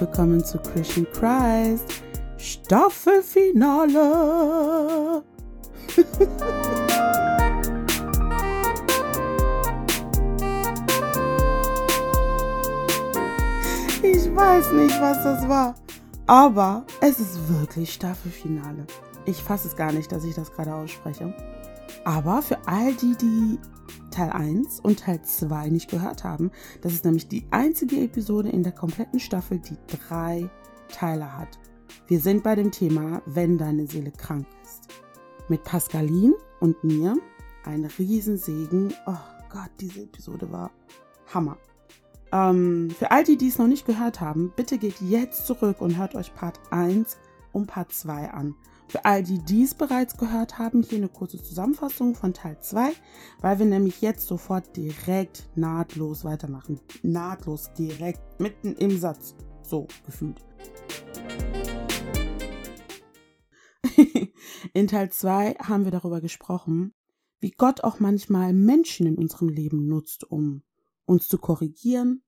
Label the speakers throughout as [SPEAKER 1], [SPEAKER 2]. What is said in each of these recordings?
[SPEAKER 1] willkommen zu Christian Christ Staffelfinale. ich weiß nicht, was das war, aber es ist wirklich Staffelfinale. Ich fasse es gar nicht, dass ich das gerade ausspreche. Aber für all die, die Teil 1 und Teil 2 nicht gehört haben, das ist nämlich die einzige Episode in der kompletten Staffel, die drei Teile hat. Wir sind bei dem Thema, wenn deine Seele krank ist. Mit Pascaline und mir ein Riesensegen. Oh Gott, diese Episode war Hammer. Ähm, für all die, die es noch nicht gehört haben, bitte geht jetzt zurück und hört euch Part 1 und Part 2 an. Für all die, die es bereits gehört haben, hier eine kurze Zusammenfassung von Teil 2, weil wir nämlich jetzt sofort direkt nahtlos weitermachen. Nahtlos, direkt, mitten im Satz. So gefühlt. in Teil 2 haben wir darüber gesprochen, wie Gott auch manchmal Menschen in unserem Leben nutzt, um uns zu korrigieren,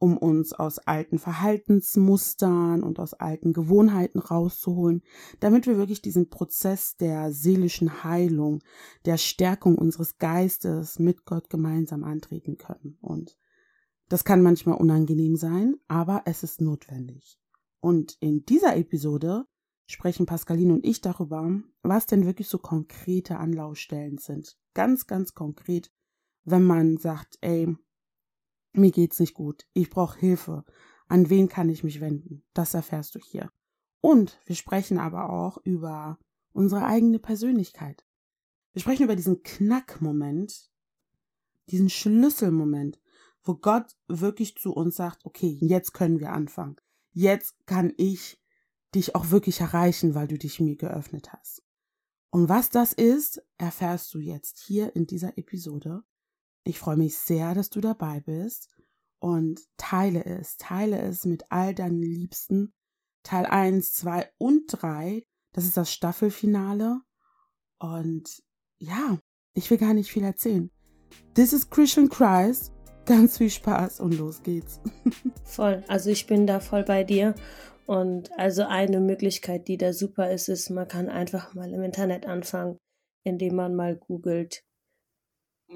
[SPEAKER 1] um uns aus alten Verhaltensmustern und aus alten Gewohnheiten rauszuholen, damit wir wirklich diesen Prozess der seelischen Heilung, der Stärkung unseres Geistes mit Gott gemeinsam antreten können. Und das kann manchmal unangenehm sein, aber es ist notwendig. Und in dieser Episode sprechen Pascaline und ich darüber, was denn wirklich so konkrete Anlaufstellen sind. Ganz, ganz konkret, wenn man sagt, ey, mir geht's nicht gut, ich brauche Hilfe. An wen kann ich mich wenden? Das erfährst du hier. Und wir sprechen aber auch über unsere eigene Persönlichkeit. Wir sprechen über diesen Knackmoment, diesen Schlüsselmoment, wo Gott wirklich zu uns sagt, okay, jetzt können wir anfangen. Jetzt kann ich dich auch wirklich erreichen, weil du dich mir geöffnet hast. Und was das ist, erfährst du jetzt hier in dieser Episode. Ich freue mich sehr, dass du dabei bist und teile es, teile es mit all deinen Liebsten. Teil 1, 2 und 3, das ist das Staffelfinale. Und ja, ich will gar nicht viel erzählen. This is Christian Christ. Ganz viel Spaß und los geht's.
[SPEAKER 2] voll, also ich bin da voll bei dir. Und also eine Möglichkeit, die da super ist, ist, man kann einfach mal im Internet anfangen, indem man mal googelt,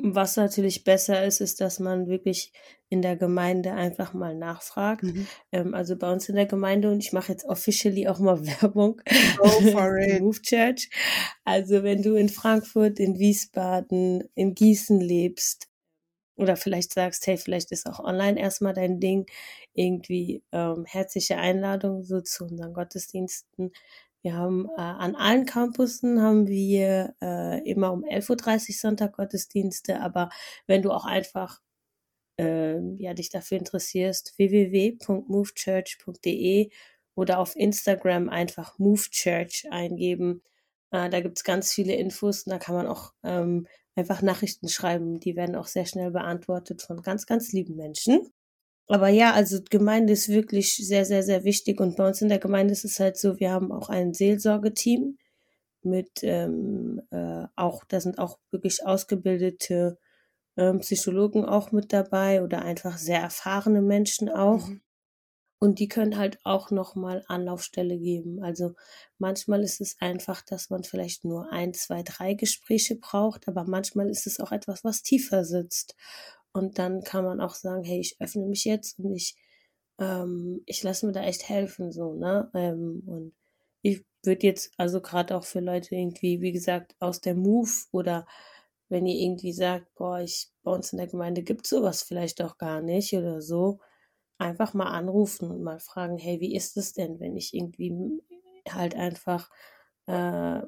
[SPEAKER 2] was natürlich besser ist, ist, dass man wirklich in der Gemeinde einfach mal nachfragt. Mhm. Ähm, also bei uns in der Gemeinde und ich mache jetzt officially auch mal Werbung. Go for it. Move Church. Also wenn du in Frankfurt, in Wiesbaden, in Gießen lebst oder vielleicht sagst, hey, vielleicht ist auch online erstmal dein Ding, irgendwie ähm, herzliche Einladung so zu unseren Gottesdiensten. Wir haben äh, an allen Campussen haben wir äh, immer um 11.30 Uhr Sonntag Gottesdienste, aber wenn du auch einfach äh, ja, dich dafür interessierst, www.movechurch.de oder auf Instagram einfach MoveChurch eingeben. Äh, da gibt's ganz viele Infos und da kann man auch ähm, einfach Nachrichten schreiben. Die werden auch sehr schnell beantwortet von ganz, ganz lieben Menschen. Aber ja, also Gemeinde ist wirklich sehr, sehr, sehr wichtig. Und bei uns in der Gemeinde ist es halt so, wir haben auch ein Seelsorgeteam mit ähm, äh, auch, da sind auch wirklich ausgebildete ähm, Psychologen auch mit dabei oder einfach sehr erfahrene Menschen auch. Mhm. Und die können halt auch nochmal Anlaufstelle geben. Also manchmal ist es einfach, dass man vielleicht nur ein, zwei, drei Gespräche braucht, aber manchmal ist es auch etwas, was tiefer sitzt. Und dann kann man auch sagen, hey, ich öffne mich jetzt und ich, ähm, ich lasse mir da echt helfen, so, ne? Ähm, und ich würde jetzt, also gerade auch für Leute irgendwie, wie gesagt, aus der Move oder wenn ihr irgendwie sagt, boah, ich, bei uns in der Gemeinde gibt sowas vielleicht auch gar nicht oder so, einfach mal anrufen und mal fragen, hey, wie ist es denn, wenn ich irgendwie halt einfach, äh,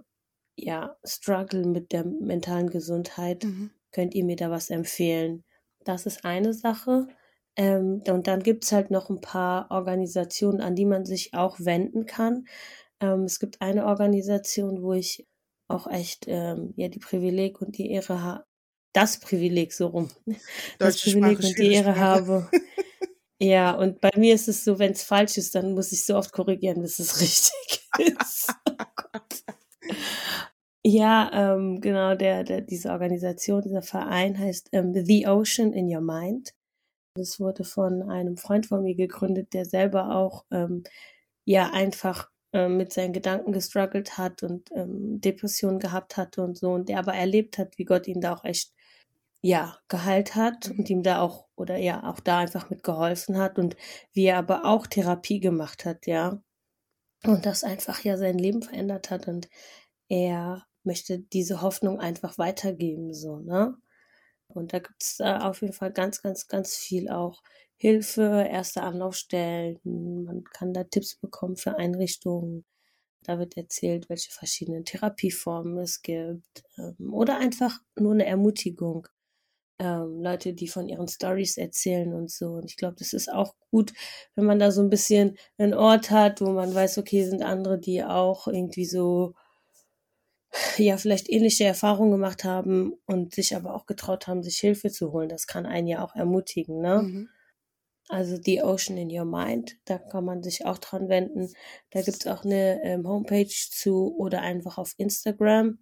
[SPEAKER 2] ja, struggle mit der mentalen Gesundheit, mhm. könnt ihr mir da was empfehlen? Das ist eine Sache. Ähm, und dann gibt es halt noch ein paar Organisationen, an die man sich auch wenden kann. Ähm, es gibt eine Organisation, wo ich auch echt ähm, ja die Privileg und die Ehre habe, das Privileg so rum, das Privileg und die Ehre habe. ja, und bei mir ist es so, wenn es falsch ist, dann muss ich so oft korrigieren, bis es richtig ist. oh. Ja, ähm, genau, der, der, diese Organisation, dieser Verein heißt ähm, The Ocean in Your Mind. Das wurde von einem Freund von mir gegründet, der selber auch ähm, ja einfach ähm, mit seinen Gedanken gestruggelt hat und ähm, Depressionen gehabt hatte und so und der aber erlebt hat, wie Gott ihn da auch echt ja geheilt hat und ihm da auch oder ja auch da einfach mit geholfen hat und wie er aber auch Therapie gemacht hat, ja. Und das einfach ja sein Leben verändert hat und er möchte diese Hoffnung einfach weitergeben, so, ne? Und da gibt es äh, auf jeden Fall ganz, ganz, ganz viel auch Hilfe, erste Anlaufstellen. Man kann da Tipps bekommen für Einrichtungen. Da wird erzählt, welche verschiedenen Therapieformen es gibt. Ähm, oder einfach nur eine Ermutigung. Ähm, Leute, die von ihren Stories erzählen und so. Und ich glaube, das ist auch gut, wenn man da so ein bisschen einen Ort hat, wo man weiß, okay, sind andere, die auch irgendwie so ja vielleicht ähnliche Erfahrungen gemacht haben und sich aber auch getraut haben, sich Hilfe zu holen. Das kann einen ja auch ermutigen, ne? Mhm. Also The Ocean in Your Mind, da kann man sich auch dran wenden. Da gibt's auch eine ähm, Homepage zu oder einfach auf Instagram.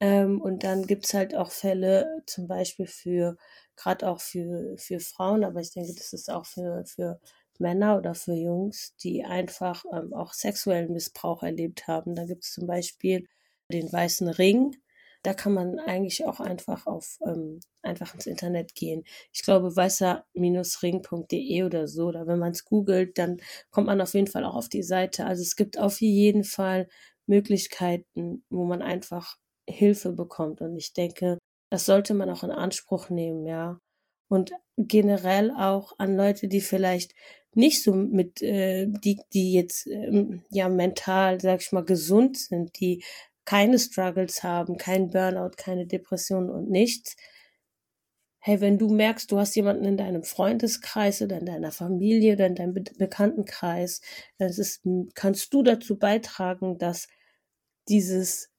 [SPEAKER 2] Ähm, und dann gibt's halt auch Fälle, zum Beispiel für, gerade auch für, für Frauen, aber ich denke, das ist auch für, für Männer oder für Jungs, die einfach ähm, auch sexuellen Missbrauch erlebt haben. Da gibt's zum Beispiel den weißen Ring. Da kann man eigentlich auch einfach auf ähm, einfach ins Internet gehen. Ich glaube weißer-ring.de oder so. Oder wenn man es googelt, dann kommt man auf jeden Fall auch auf die Seite. Also es gibt auf jeden Fall Möglichkeiten, wo man einfach Hilfe bekommt. Und ich denke, das sollte man auch in Anspruch nehmen, ja. Und generell auch an Leute, die vielleicht nicht so mit, äh, die, die jetzt ähm, ja mental, sag ich mal, gesund sind, die keine Struggles haben, kein Burnout, keine Depression und nichts. Hey, wenn du merkst, du hast jemanden in deinem Freundeskreis oder in deiner Familie oder in deinem Be Bekanntenkreis, dann ist, kannst du dazu beitragen, dass dieses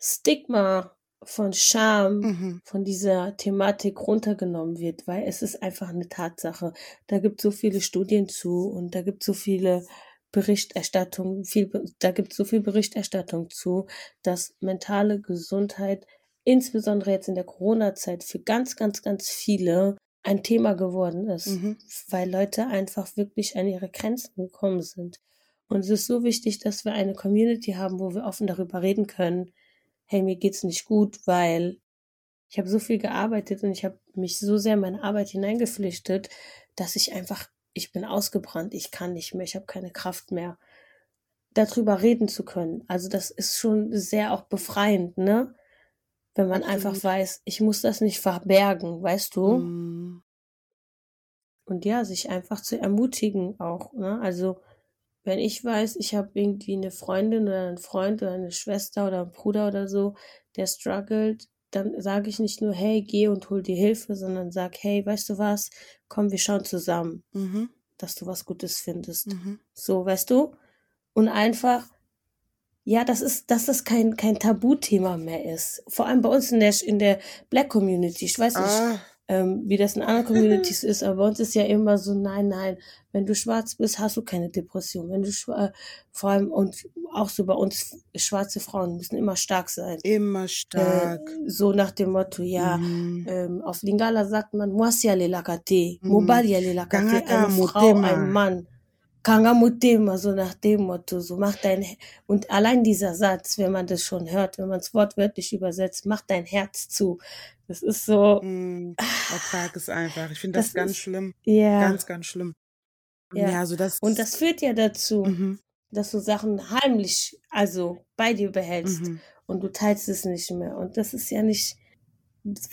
[SPEAKER 2] Stigma von Scham, mhm. von dieser Thematik runtergenommen wird, weil es ist einfach eine Tatsache. Da gibt es so viele Studien zu und da gibt es so viele Berichterstattung, viel, da gibt es so viel Berichterstattung zu, dass mentale Gesundheit insbesondere jetzt in der Corona-Zeit für ganz, ganz, ganz viele ein Thema geworden ist, mhm. weil Leute einfach wirklich an ihre Grenzen gekommen sind. Und es ist so wichtig, dass wir eine Community haben, wo wir offen darüber reden können, hey, mir geht's nicht gut, weil ich habe so viel gearbeitet und ich habe mich so sehr in meine Arbeit hineingeflüchtet, dass ich einfach ich bin ausgebrannt, ich kann nicht mehr, ich habe keine Kraft mehr, darüber reden zu können. Also das ist schon sehr auch befreiend, ne? Wenn man Absolut. einfach weiß, ich muss das nicht verbergen, weißt du? Mm. Und ja, sich einfach zu ermutigen auch, ne? Also wenn ich weiß, ich habe irgendwie eine Freundin oder einen Freund oder eine Schwester oder einen Bruder oder so, der struggelt, dann sage ich nicht nur, hey, geh und hol dir Hilfe, sondern sag, hey, weißt du was, komm, wir schauen zusammen, mhm. dass du was Gutes findest. Mhm. So, weißt du? Und einfach, ja, das ist, dass das kein, kein Tabuthema mehr ist. Vor allem bei uns in der, in der Black Community. Ich weiß nicht, ah ähm, wie das in anderen Communities ist, aber bei uns ist ja immer so, nein, nein, wenn du schwarz bist, hast du keine Depression. Wenn du äh, vor allem und auch so bei uns schwarze Frauen müssen immer stark sein.
[SPEAKER 1] Immer stark.
[SPEAKER 2] Äh, so nach dem Motto, ja, mhm. ähm, auf Lingala sagt man, Mwasiale lakate, mhm. Mobaliale lakate, eine Frau, ein Mann. Kangamutema, so nach dem Motto, so mach dein, und allein dieser Satz, wenn man das schon hört, wenn man es wortwörtlich übersetzt, mach dein Herz zu. Das ist so.
[SPEAKER 1] Mm, ertrag es einfach. Ich finde das, das, ganz ist, schlimm. Ja. Ganz, ganz schlimm.
[SPEAKER 2] Ja. ja also das und das führt ja dazu, mhm. dass du Sachen heimlich, also bei dir behältst mhm. und du teilst es nicht mehr. Und das ist ja nicht,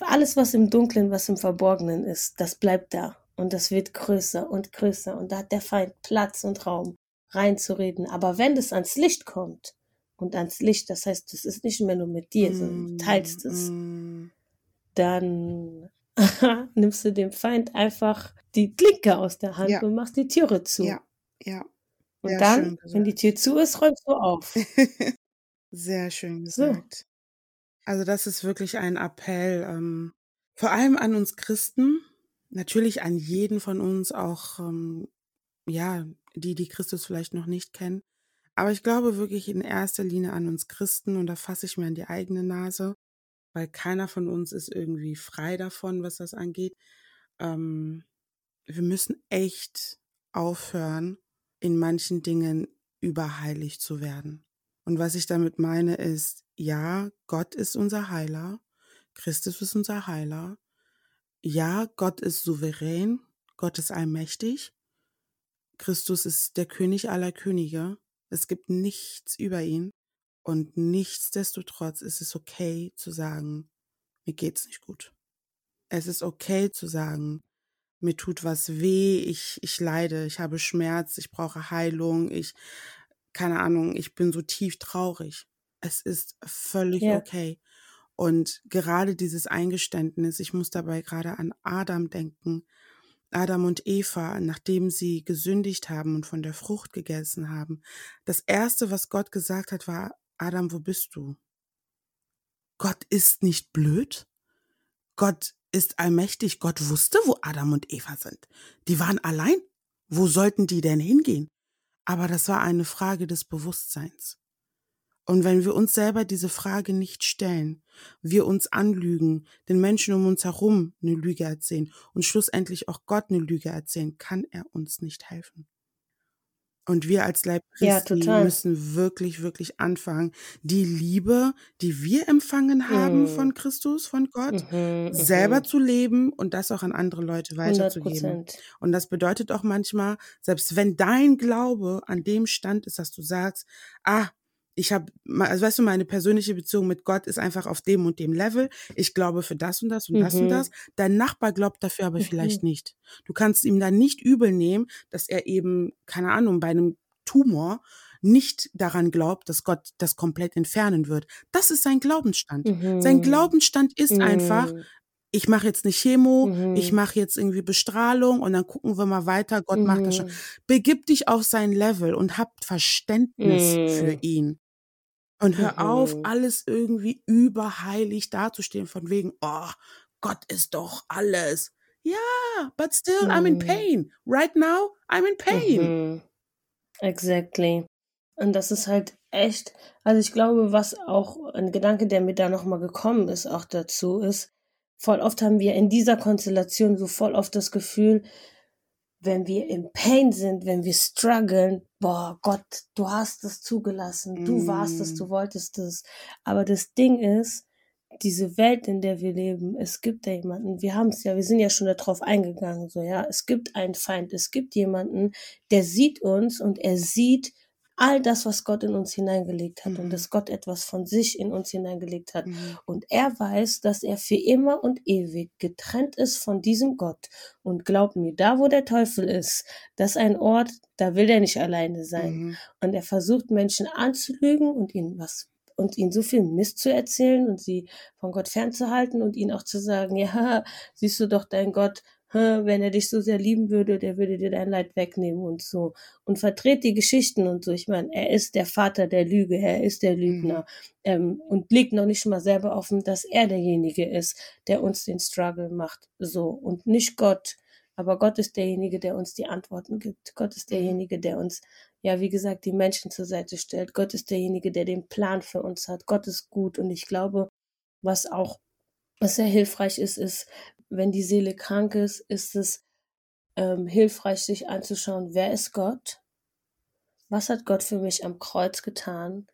[SPEAKER 2] alles, was im Dunklen, was im Verborgenen ist, das bleibt da. Und das wird größer und größer. Und da hat der Feind Platz und Raum reinzureden. Aber wenn das ans Licht kommt und ans Licht, das heißt, das ist nicht mehr nur mit dir, mm, sondern du teilst es, mm. dann nimmst du dem Feind einfach die Klinke aus der Hand ja. und machst die Türe zu.
[SPEAKER 1] Ja, ja.
[SPEAKER 2] Und dann, wenn die Tür zu ist, räumst du auf.
[SPEAKER 1] Sehr schön gesagt. So. Also das ist wirklich ein Appell, ähm, vor allem an uns Christen, natürlich an jeden von uns, auch ähm, ja, die, die Christus vielleicht noch nicht kennen. Aber ich glaube wirklich in erster Linie an uns Christen und da fasse ich mir an die eigene Nase, weil keiner von uns ist irgendwie frei davon, was das angeht. Ähm, wir müssen echt aufhören, in manchen Dingen überheilig zu werden. Und was ich damit meine ist, ja, Gott ist unser Heiler, Christus ist unser Heiler, ja, Gott ist souverän, Gott ist allmächtig, Christus ist der König aller Könige, es gibt nichts über ihn und nichtsdestotrotz ist es okay zu sagen, mir geht's nicht gut. Es ist okay zu sagen, mir tut was weh, ich, ich leide, ich habe Schmerz, ich brauche Heilung, ich, keine Ahnung, ich bin so tief traurig. Es ist völlig ja. okay. Und gerade dieses Eingeständnis, ich muss dabei gerade an Adam denken, Adam und Eva, nachdem sie gesündigt haben und von der Frucht gegessen haben, das erste, was Gott gesagt hat, war, Adam, wo bist du? Gott ist nicht blöd. Gott ist allmächtig. Gott wusste, wo Adam und Eva sind. Die waren allein. Wo sollten die denn hingehen? Aber das war eine Frage des Bewusstseins. Und wenn wir uns selber diese Frage nicht stellen, wir uns anlügen, den Menschen um uns herum eine Lüge erzählen und schlussendlich auch Gott eine Lüge erzählen, kann er uns nicht helfen. Und wir als Leib Christi ja, müssen wirklich, wirklich anfangen, die Liebe, die wir empfangen haben mhm. von Christus, von Gott, mhm, mhm, selber zu leben und das auch an andere Leute weiterzugeben. 100%. Und das bedeutet auch manchmal, selbst wenn dein Glaube an dem Stand ist, dass du sagst, ah, ich habe, also weißt du, meine persönliche Beziehung mit Gott ist einfach auf dem und dem Level. Ich glaube für das und das und mhm. das und mhm. das. Dein Nachbar glaubt dafür aber mhm. vielleicht nicht. Du kannst ihm dann nicht übel nehmen, dass er eben, keine Ahnung, bei einem Tumor nicht daran glaubt, dass Gott das komplett entfernen wird. Das ist sein Glaubensstand. Mhm. Sein Glaubensstand ist einfach, mhm. ich mache jetzt eine Chemo, mhm. ich mache jetzt irgendwie Bestrahlung und dann gucken wir mal weiter, Gott mhm. macht das schon. Mhm. Begib dich auf sein Level und hab Verständnis mhm. für ihn. Und hör mhm. auf, alles irgendwie überheilig dazustehen, von wegen, oh, Gott ist doch alles. Ja, but still, mhm. I'm in mhm. pain. Right now, I'm in pain. Mhm.
[SPEAKER 2] Exactly. Und das ist halt echt, also ich glaube, was auch ein Gedanke, der mir da nochmal gekommen ist, auch dazu ist, voll oft haben wir in dieser Konstellation so voll oft das Gefühl, wenn wir im Pain sind, wenn wir strugglen, boah, Gott, du hast es zugelassen, du mm. warst es, du wolltest es. Aber das Ding ist, diese Welt, in der wir leben, es gibt da jemanden, wir haben es ja, wir sind ja schon darauf eingegangen, so, ja, es gibt einen Feind, es gibt jemanden, der sieht uns und er sieht, all das, was Gott in uns hineingelegt hat mhm. und dass Gott etwas von sich in uns hineingelegt hat. Mhm. Und er weiß, dass er für immer und ewig getrennt ist von diesem Gott. Und glaub mir, da wo der Teufel ist, das ist ein Ort, da will er nicht alleine sein. Mhm. Und er versucht Menschen anzulügen und ihnen was und ihnen so viel Mist zu erzählen und sie von Gott fernzuhalten und ihnen auch zu sagen, ja, siehst du doch, dein Gott wenn er dich so sehr lieben würde, der würde dir dein Leid wegnehmen und so. Und verdreht die Geschichten und so. Ich meine, er ist der Vater der Lüge, er ist der Lügner. Mhm. Ähm, und legt noch nicht mal selber offen, dass er derjenige ist, der uns den Struggle macht. So. Und nicht Gott. Aber Gott ist derjenige, der uns die Antworten gibt. Gott ist mhm. derjenige, der uns, ja, wie gesagt, die Menschen zur Seite stellt. Gott ist derjenige, der den Plan für uns hat. Gott ist gut. Und ich glaube, was auch was sehr hilfreich ist, ist, wenn die Seele krank ist, ist es ähm, hilfreich, sich anzuschauen, wer ist Gott? Was hat Gott für mich am Kreuz getan?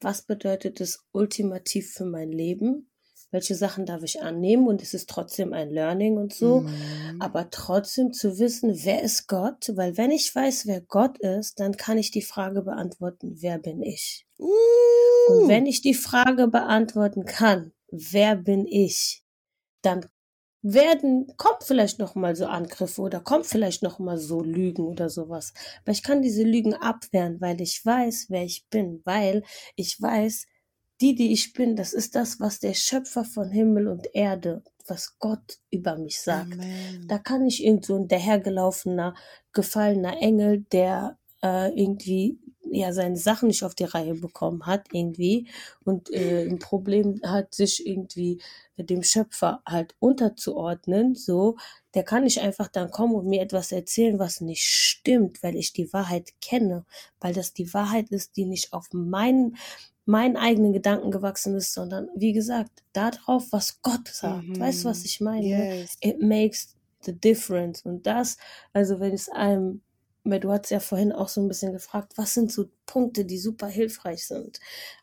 [SPEAKER 2] Was bedeutet es ultimativ für mein Leben? Welche Sachen darf ich annehmen? Und es ist trotzdem ein Learning und so. Mhm. Aber trotzdem zu wissen, wer ist Gott? Weil wenn ich weiß, wer Gott ist, dann kann ich die Frage beantworten, wer bin ich? Uh. Und wenn ich die Frage beantworten kann, wer bin ich, dann werden, kommt vielleicht noch mal so Angriffe oder kommt vielleicht noch mal so Lügen oder sowas. Aber ich kann diese Lügen abwehren, weil ich weiß, wer ich bin, weil ich weiß, die, die ich bin, das ist das, was der Schöpfer von Himmel und Erde, was Gott über mich sagt. Amen. Da kann ich irgend so ein dahergelaufener, gefallener Engel, der äh, irgendwie ja seine Sachen nicht auf die Reihe bekommen hat irgendwie und äh, ein Problem hat, sich irgendwie dem Schöpfer halt unterzuordnen, so, der kann nicht einfach dann kommen und mir etwas erzählen, was nicht stimmt, weil ich die Wahrheit kenne, weil das die Wahrheit ist, die nicht auf meinen meinen eigenen Gedanken gewachsen ist, sondern wie gesagt, darauf, was Gott sagt. Mhm. Weißt du, was ich meine? Yes. It makes the difference. Und das, also wenn es einem, weil du hast ja vorhin auch so ein bisschen gefragt, was sind so Punkte, die super hilfreich sind.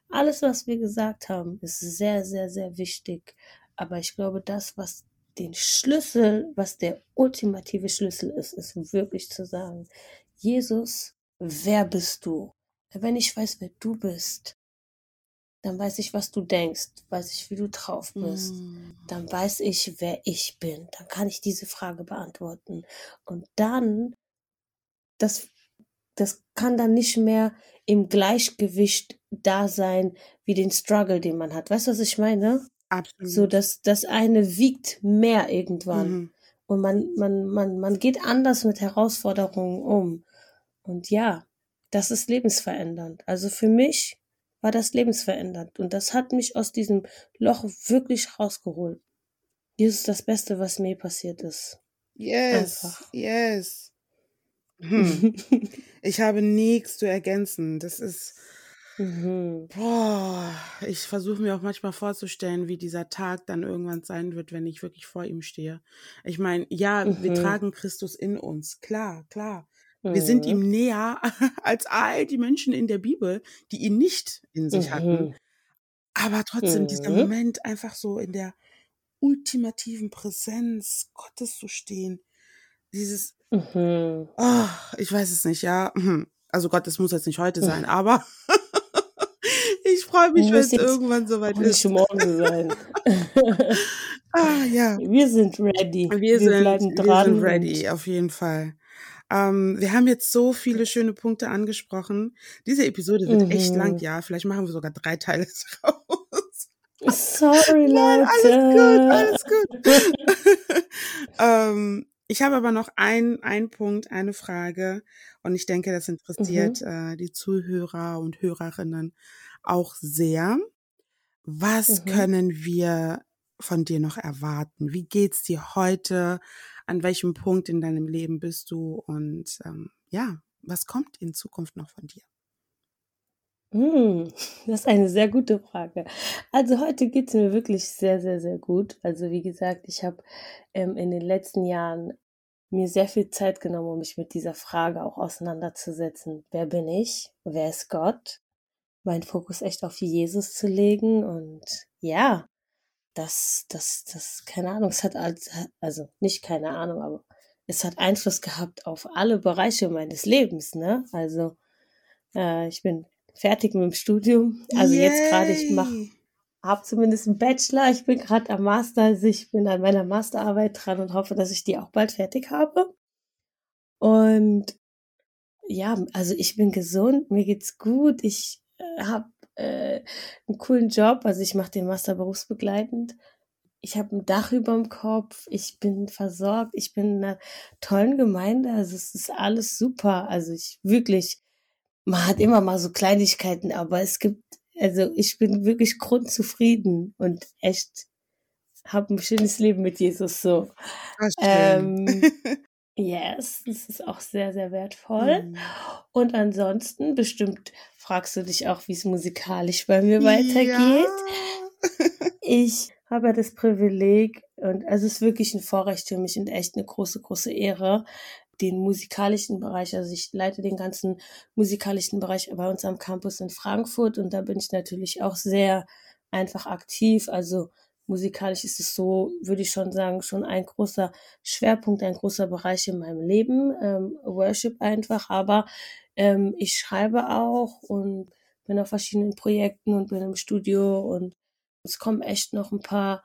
[SPEAKER 2] Alles, was wir gesagt haben, ist sehr, sehr, sehr wichtig. Aber ich glaube, das, was den Schlüssel, was der ultimative Schlüssel ist, ist wirklich zu sagen, Jesus, wer bist du? Wenn ich weiß, wer du bist, dann weiß ich, was du denkst, weiß ich, wie du drauf bist, mm. dann weiß ich, wer ich bin, dann kann ich diese Frage beantworten. Und dann, das, das kann dann nicht mehr im Gleichgewicht da sein, wie den Struggle, den man hat. Weißt du, was ich meine? Absolut. So, dass das eine wiegt mehr irgendwann. Mhm. Und man, man, man, man geht anders mit Herausforderungen um. Und ja, das ist lebensverändernd. Also für mich war das lebensverändernd. Und das hat mich aus diesem Loch wirklich rausgeholt. Jesus ist das Beste, was mir passiert ist.
[SPEAKER 1] Yes, Einfach. yes. Hm. ich habe nichts zu ergänzen. Das ist, mhm. boah, ich versuche mir auch manchmal vorzustellen, wie dieser Tag dann irgendwann sein wird, wenn ich wirklich vor ihm stehe. Ich meine, ja, mhm. wir tragen Christus in uns. Klar, klar. Wir sind mhm. ihm näher als all die Menschen in der Bibel, die ihn nicht in sich hatten. Mhm. Aber trotzdem dieser mhm. Moment einfach so in der ultimativen Präsenz Gottes zu stehen. Dieses, Mhm. oh, ich weiß es nicht, ja. Hm. Also Gott, das muss jetzt nicht heute sein, aber ich freue mich, wenn es irgendwann soweit ist. Nicht morgen sein.
[SPEAKER 2] ah, ja. Wir sind ready.
[SPEAKER 1] Wir, wir sind, bleiben dran. Wir sind ready, auf jeden Fall. Ähm, wir haben jetzt so viele schöne Punkte angesprochen. Diese Episode wird mhm. echt lang, mhm. ja. Vielleicht machen wir sogar drei Teile draus. Sorry, Leute. alles gut, alles gut. ähm, ich habe aber noch ein, ein Punkt, eine Frage. Und ich denke, das interessiert mhm. äh, die Zuhörer und Hörerinnen auch sehr. Was mhm. können wir von dir noch erwarten? Wie geht's dir heute? An welchem Punkt in deinem Leben bist du? Und ähm, ja, was kommt in Zukunft noch von dir?
[SPEAKER 2] Hm, das ist eine sehr gute Frage. Also heute geht es mir wirklich sehr, sehr, sehr gut. Also wie gesagt, ich habe ähm, in den letzten Jahren mir sehr viel Zeit genommen, um mich mit dieser Frage auch auseinanderzusetzen. Wer bin ich? Wer ist Gott? Mein Fokus echt auf Jesus zu legen und ja, das, das, das, keine Ahnung, es hat also nicht keine Ahnung, aber es hat Einfluss gehabt auf alle Bereiche meines Lebens, ne? Also äh, ich bin fertig mit dem Studium. Also Yay. jetzt gerade, ich mache, habe zumindest einen Bachelor. Ich bin gerade am Master, also ich bin an meiner Masterarbeit dran und hoffe, dass ich die auch bald fertig habe. Und ja, also ich bin gesund, mir geht's gut, ich äh, habe äh, einen coolen Job, also ich mache den Master berufsbegleitend. Ich habe ein Dach über dem Kopf, ich bin versorgt, ich bin in einer tollen Gemeinde, also es ist alles super. Also ich wirklich, man hat immer mal so Kleinigkeiten, aber es gibt, also ich bin wirklich grundzufrieden und echt habe ein schönes Leben mit Jesus so. Ähm, yes, das ist auch sehr, sehr wertvoll. Mhm. Und ansonsten bestimmt fragst du dich auch, wie es musikalisch bei mir weitergeht. Ja. ich habe das Privileg und also es ist wirklich ein Vorrecht für mich und echt eine große, große Ehre, den musikalischen Bereich, also ich leite den ganzen musikalischen Bereich bei uns am Campus in Frankfurt und da bin ich natürlich auch sehr einfach aktiv. Also musikalisch ist es so, würde ich schon sagen, schon ein großer Schwerpunkt, ein großer Bereich in meinem Leben, ähm, Worship einfach, aber ähm, ich schreibe auch und bin auf verschiedenen Projekten und bin im Studio und es kommen echt noch ein paar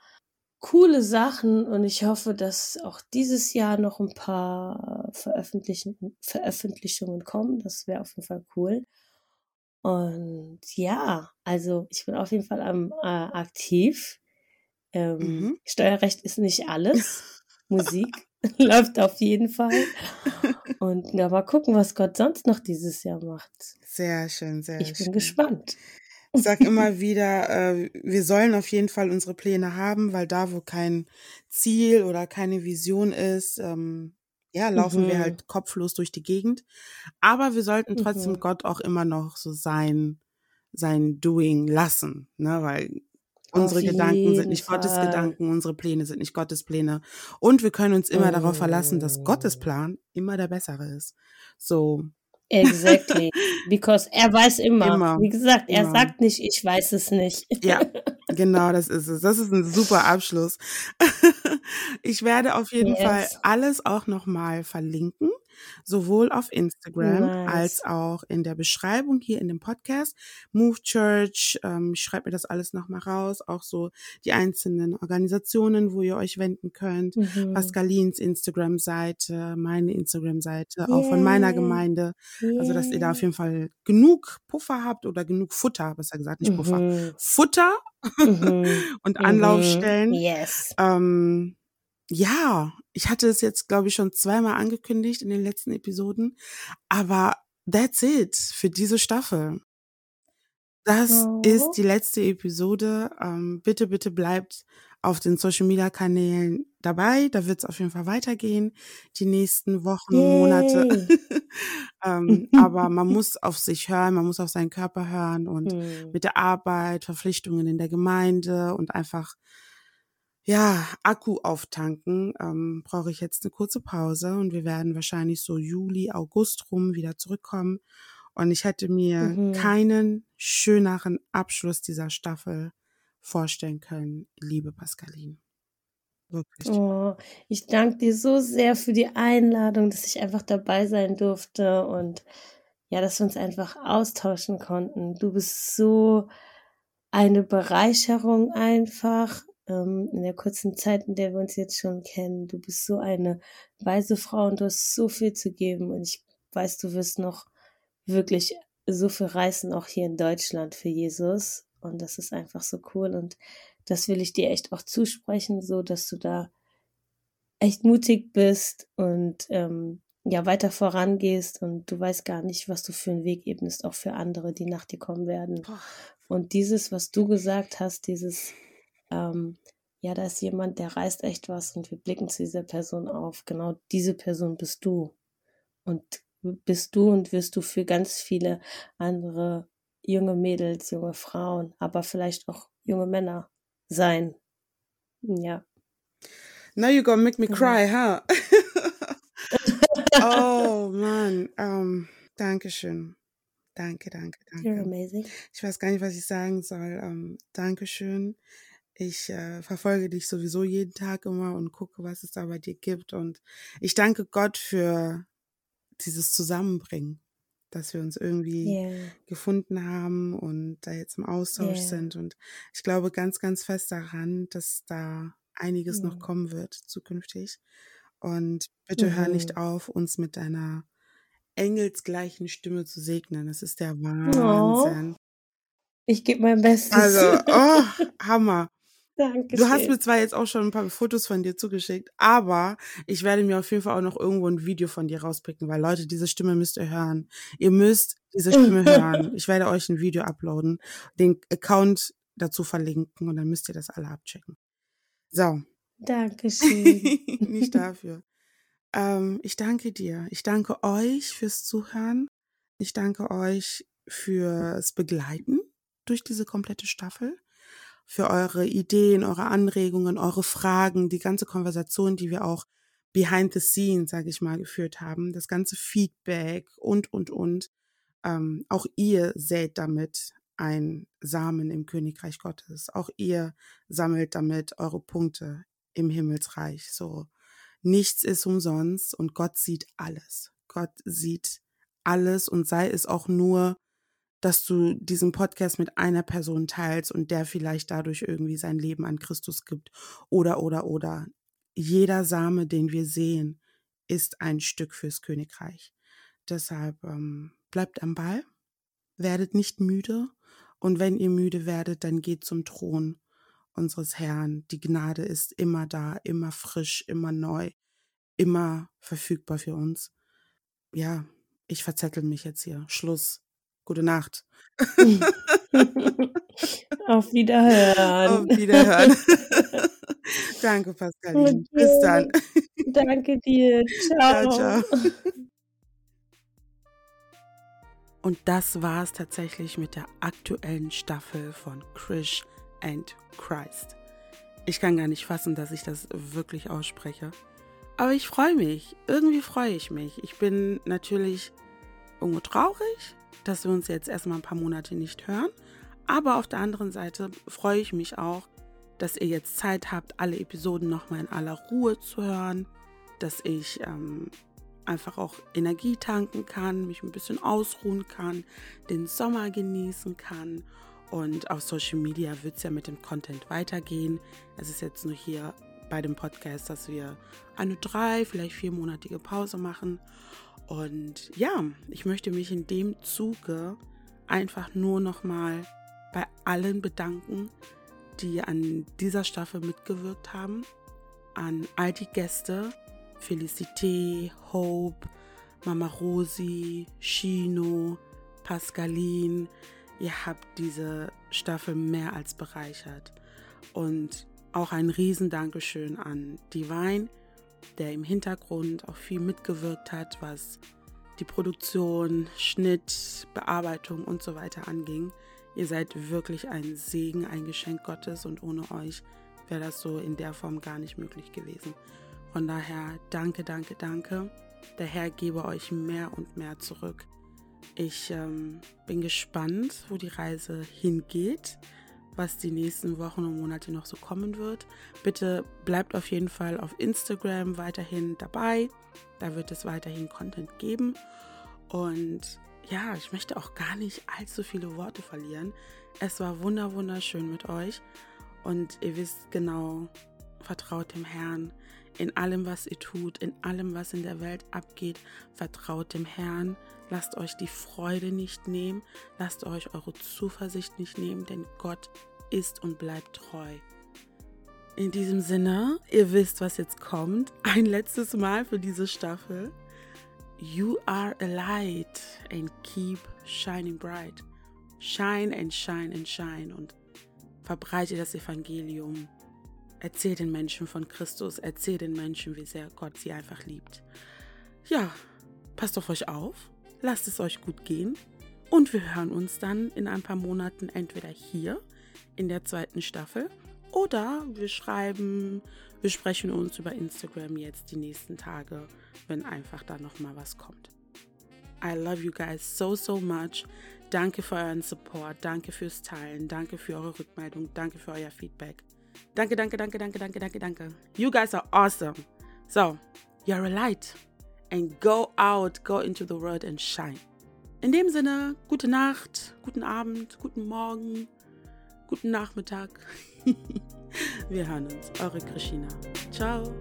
[SPEAKER 2] coole Sachen und ich hoffe, dass auch dieses Jahr noch ein paar Veröffentlichen, Veröffentlichungen kommen. Das wäre auf jeden Fall cool. Und ja, also ich bin auf jeden Fall am äh, aktiv. Ähm, mhm. Steuerrecht ist nicht alles. Musik läuft auf jeden Fall. Und ja, mal gucken, was Gott sonst noch dieses Jahr macht.
[SPEAKER 1] Sehr schön, sehr
[SPEAKER 2] schön. Ich
[SPEAKER 1] bin
[SPEAKER 2] schön. gespannt.
[SPEAKER 1] Ich sag immer wieder, äh, wir sollen auf jeden Fall unsere Pläne haben, weil da, wo kein Ziel oder keine Vision ist, ähm, ja, laufen mhm. wir halt kopflos durch die Gegend. Aber wir sollten trotzdem mhm. Gott auch immer noch so sein, sein Doing lassen, ne, weil Unsere Gedanken sind nicht Fall. Gottes Gedanken, unsere Pläne sind nicht Gottes Pläne. Und wir können uns immer oh. darauf verlassen, dass Gottes oh. Plan immer der bessere ist. So.
[SPEAKER 2] Exactly. Because er weiß immer. immer Wie gesagt, er immer. sagt nicht, ich weiß es nicht.
[SPEAKER 1] Ja, genau, das ist es. Das ist ein super Abschluss. ich werde auf jeden yes. Fall alles auch nochmal verlinken sowohl auf Instagram nice. als auch in der Beschreibung hier in dem Podcast. Move Church, ähm, ich schreibe mir das alles nochmal raus, auch so die einzelnen Organisationen, wo ihr euch wenden könnt. Mhm. Pascalins Instagram-Seite, meine Instagram-Seite, yeah. auch von meiner Gemeinde. Yeah. Also, dass ihr da auf jeden Fall genug Puffer habt oder genug Futter, besser gesagt, nicht Puffer, mhm. Futter mhm. und Anlaufstellen.
[SPEAKER 2] Yes.
[SPEAKER 1] Ähm, ja, ich hatte es jetzt, glaube ich, schon zweimal angekündigt in den letzten Episoden, aber that's it für diese Staffel. Das oh. ist die letzte Episode. Ähm, bitte, bitte bleibt auf den Social Media Kanälen dabei. Da wird es auf jeden Fall weitergehen, die nächsten Wochen, Yay. Monate. ähm, aber man muss auf sich hören, man muss auf seinen Körper hören und hm. mit der Arbeit, Verpflichtungen in der Gemeinde und einfach ja, Akku auftanken, ähm, brauche ich jetzt eine kurze Pause und wir werden wahrscheinlich so Juli, August rum wieder zurückkommen. Und ich hätte mir mhm. keinen schöneren Abschluss dieser Staffel vorstellen können, liebe Pascaline.
[SPEAKER 2] Wirklich. Oh, ich danke dir so sehr für die Einladung, dass ich einfach dabei sein durfte und ja, dass wir uns einfach austauschen konnten. Du bist so eine Bereicherung einfach ähm, in der kurzen Zeit, in der wir uns jetzt schon kennen. Du bist so eine weise Frau und du hast so viel zu geben. Und ich weiß, du wirst noch wirklich so viel reißen, auch hier in Deutschland für Jesus. Und das ist einfach so cool. Und das will ich dir echt auch zusprechen, so dass du da echt mutig bist und ähm, ja weiter vorangehst und du weißt gar nicht, was du für einen Weg ebnest, auch für andere, die nach dir kommen werden. Und dieses, was du gesagt hast, dieses ähm, ja, da ist jemand, der reißt echt was und wir blicken zu dieser Person auf. Genau diese Person bist du. Und bist du und wirst du für ganz viele andere junge Mädels, junge Frauen, aber vielleicht auch junge Männer sein. Ja.
[SPEAKER 1] Now you gonna make me genau. cry, huh? oh man, um, ähm, Dankeschön. Danke, danke, danke.
[SPEAKER 2] You're amazing.
[SPEAKER 1] Ich weiß gar nicht, was ich sagen soll. Um, ähm, Dankeschön. Ich äh, verfolge dich sowieso jeden Tag immer und gucke, was es da bei dir gibt. Und ich danke Gott für dieses Zusammenbringen, dass wir uns irgendwie yeah. gefunden haben und da jetzt im Austausch yeah. sind. Und ich glaube ganz, ganz fest daran, dass da einiges yeah. noch kommen wird zukünftig. Und bitte mhm. hör nicht mhm. auf, uns mit deiner engelsgleichen Stimme zu segnen. Das ist der oh. Wahnsinn. Oh.
[SPEAKER 2] Ich gebe mein Bestes.
[SPEAKER 1] Also, oh, Hammer.
[SPEAKER 2] Dankeschön.
[SPEAKER 1] Du hast mir zwar jetzt auch schon ein paar Fotos von dir zugeschickt, aber ich werde mir auf jeden Fall auch noch irgendwo ein Video von dir rauspicken, weil Leute, diese Stimme müsst ihr hören. Ihr müsst diese Stimme hören. Ich werde euch ein Video uploaden, den Account dazu verlinken und dann müsst ihr das alle abchecken. So.
[SPEAKER 2] Dankeschön.
[SPEAKER 1] Nicht dafür. ähm, ich danke dir. Ich danke euch fürs Zuhören. Ich danke euch fürs Begleiten durch diese komplette Staffel für eure Ideen, eure Anregungen, eure Fragen, die ganze Konversation, die wir auch behind the scenes, sage ich mal, geführt haben, das ganze Feedback und, und, und. Ähm, auch ihr sät damit ein Samen im Königreich Gottes. Auch ihr sammelt damit eure Punkte im Himmelsreich. So, nichts ist umsonst und Gott sieht alles. Gott sieht alles und sei es auch nur dass du diesen Podcast mit einer Person teilst und der vielleicht dadurch irgendwie sein Leben an Christus gibt. Oder, oder, oder. Jeder Same, den wir sehen, ist ein Stück fürs Königreich. Deshalb ähm, bleibt am Ball, werdet nicht müde und wenn ihr müde werdet, dann geht zum Thron unseres Herrn. Die Gnade ist immer da, immer frisch, immer neu, immer verfügbar für uns. Ja, ich verzettel mich jetzt hier. Schluss. Gute Nacht.
[SPEAKER 2] Auf Wiederhören.
[SPEAKER 1] Auf Wiederhören. Danke, Pascaline. Bis dann.
[SPEAKER 2] Danke dir. Ciao. ciao, ciao.
[SPEAKER 1] Und das war es tatsächlich mit der aktuellen Staffel von Krish and Christ. Ich kann gar nicht fassen, dass ich das wirklich ausspreche. Aber ich freue mich. Irgendwie freue ich mich. Ich bin natürlich irgendwo traurig, dass wir uns jetzt erstmal ein paar Monate nicht hören. Aber auf der anderen Seite freue ich mich auch, dass ihr jetzt Zeit habt, alle Episoden nochmal in aller Ruhe zu hören, dass ich ähm, einfach auch Energie tanken kann, mich ein bisschen ausruhen kann, den Sommer genießen kann. Und auf Social Media wird es ja mit dem Content weitergehen. Es ist jetzt nur hier bei dem Podcast, dass wir eine drei, vielleicht viermonatige Pause machen. Und ja, ich möchte mich in dem Zuge einfach nur nochmal bei allen bedanken, die an dieser Staffel mitgewirkt haben. An all die Gäste, Felicité, Hope, Mama Rosi, Chino, Pascaline. Ihr habt diese Staffel mehr als bereichert. Und auch ein Riesendankeschön an Divine, der im Hintergrund auch viel mitgewirkt hat, was die Produktion, Schnitt, Bearbeitung und so weiter anging. Ihr seid wirklich ein Segen, ein Geschenk Gottes und ohne euch wäre das so in der Form gar nicht möglich gewesen. Von daher danke, danke, danke. Der Herr gebe euch mehr und mehr zurück. Ich ähm, bin gespannt, wo die Reise hingeht, was die nächsten Wochen und Monate noch so kommen wird. Bitte bleibt auf jeden Fall auf Instagram weiterhin dabei. Da wird es weiterhin Content geben. Und ja, ich möchte auch gar nicht allzu viele Worte verlieren. Es war wunder wunderschön mit euch und ihr wisst genau, vertraut dem Herrn in allem, was ihr tut, in allem, was in der Welt abgeht. Vertraut dem Herrn. Lasst euch die Freude nicht nehmen. Lasst euch eure Zuversicht nicht nehmen, denn Gott ist und bleibt treu. In diesem Sinne, ihr wisst, was jetzt kommt. Ein letztes Mal für diese Staffel. You are a light and keep shining bright. Shine and shine and shine und verbreite das Evangelium. Erzähl den Menschen von Christus, erzähl den Menschen, wie sehr Gott sie einfach liebt. Ja, passt auf euch auf, lasst es euch gut gehen und wir hören uns dann in ein paar Monaten entweder hier in der zweiten Staffel oder wir schreiben, wir sprechen uns über Instagram jetzt die nächsten Tage, wenn einfach da nochmal was kommt. I love you guys so, so much. Danke für euren Support, danke fürs Teilen, danke für eure Rückmeldung, danke für euer Feedback. Danke, danke, danke, danke, danke, danke, danke. You guys are awesome. So, you're a light. And go out, go into the world and shine. In dem Sinne, gute Nacht, guten Abend, guten Morgen, guten Nachmittag. Wir hören uns. Eure Christina. Ciao.